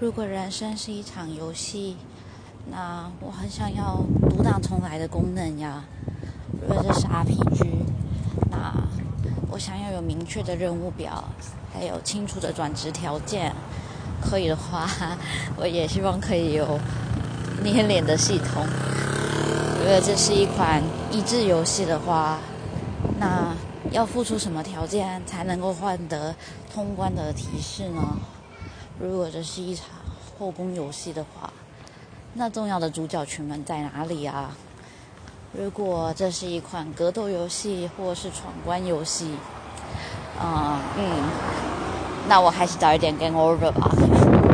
如果人生是一场游戏，那我很想要读档重来的功能呀。如果这是 RPG，那我想要有明确的任务表，还有清楚的转职条件。可以的话，我也希望可以有捏脸的系统。如果这是一款益智游戏的话，那要付出什么条件才能够换得通关的提示呢？如果这是一场后宫游戏的话，那重要的主角群们在哪里啊？如果这是一款格斗游戏或是闯关游戏，嗯嗯，那我还是早一点 game over 吧。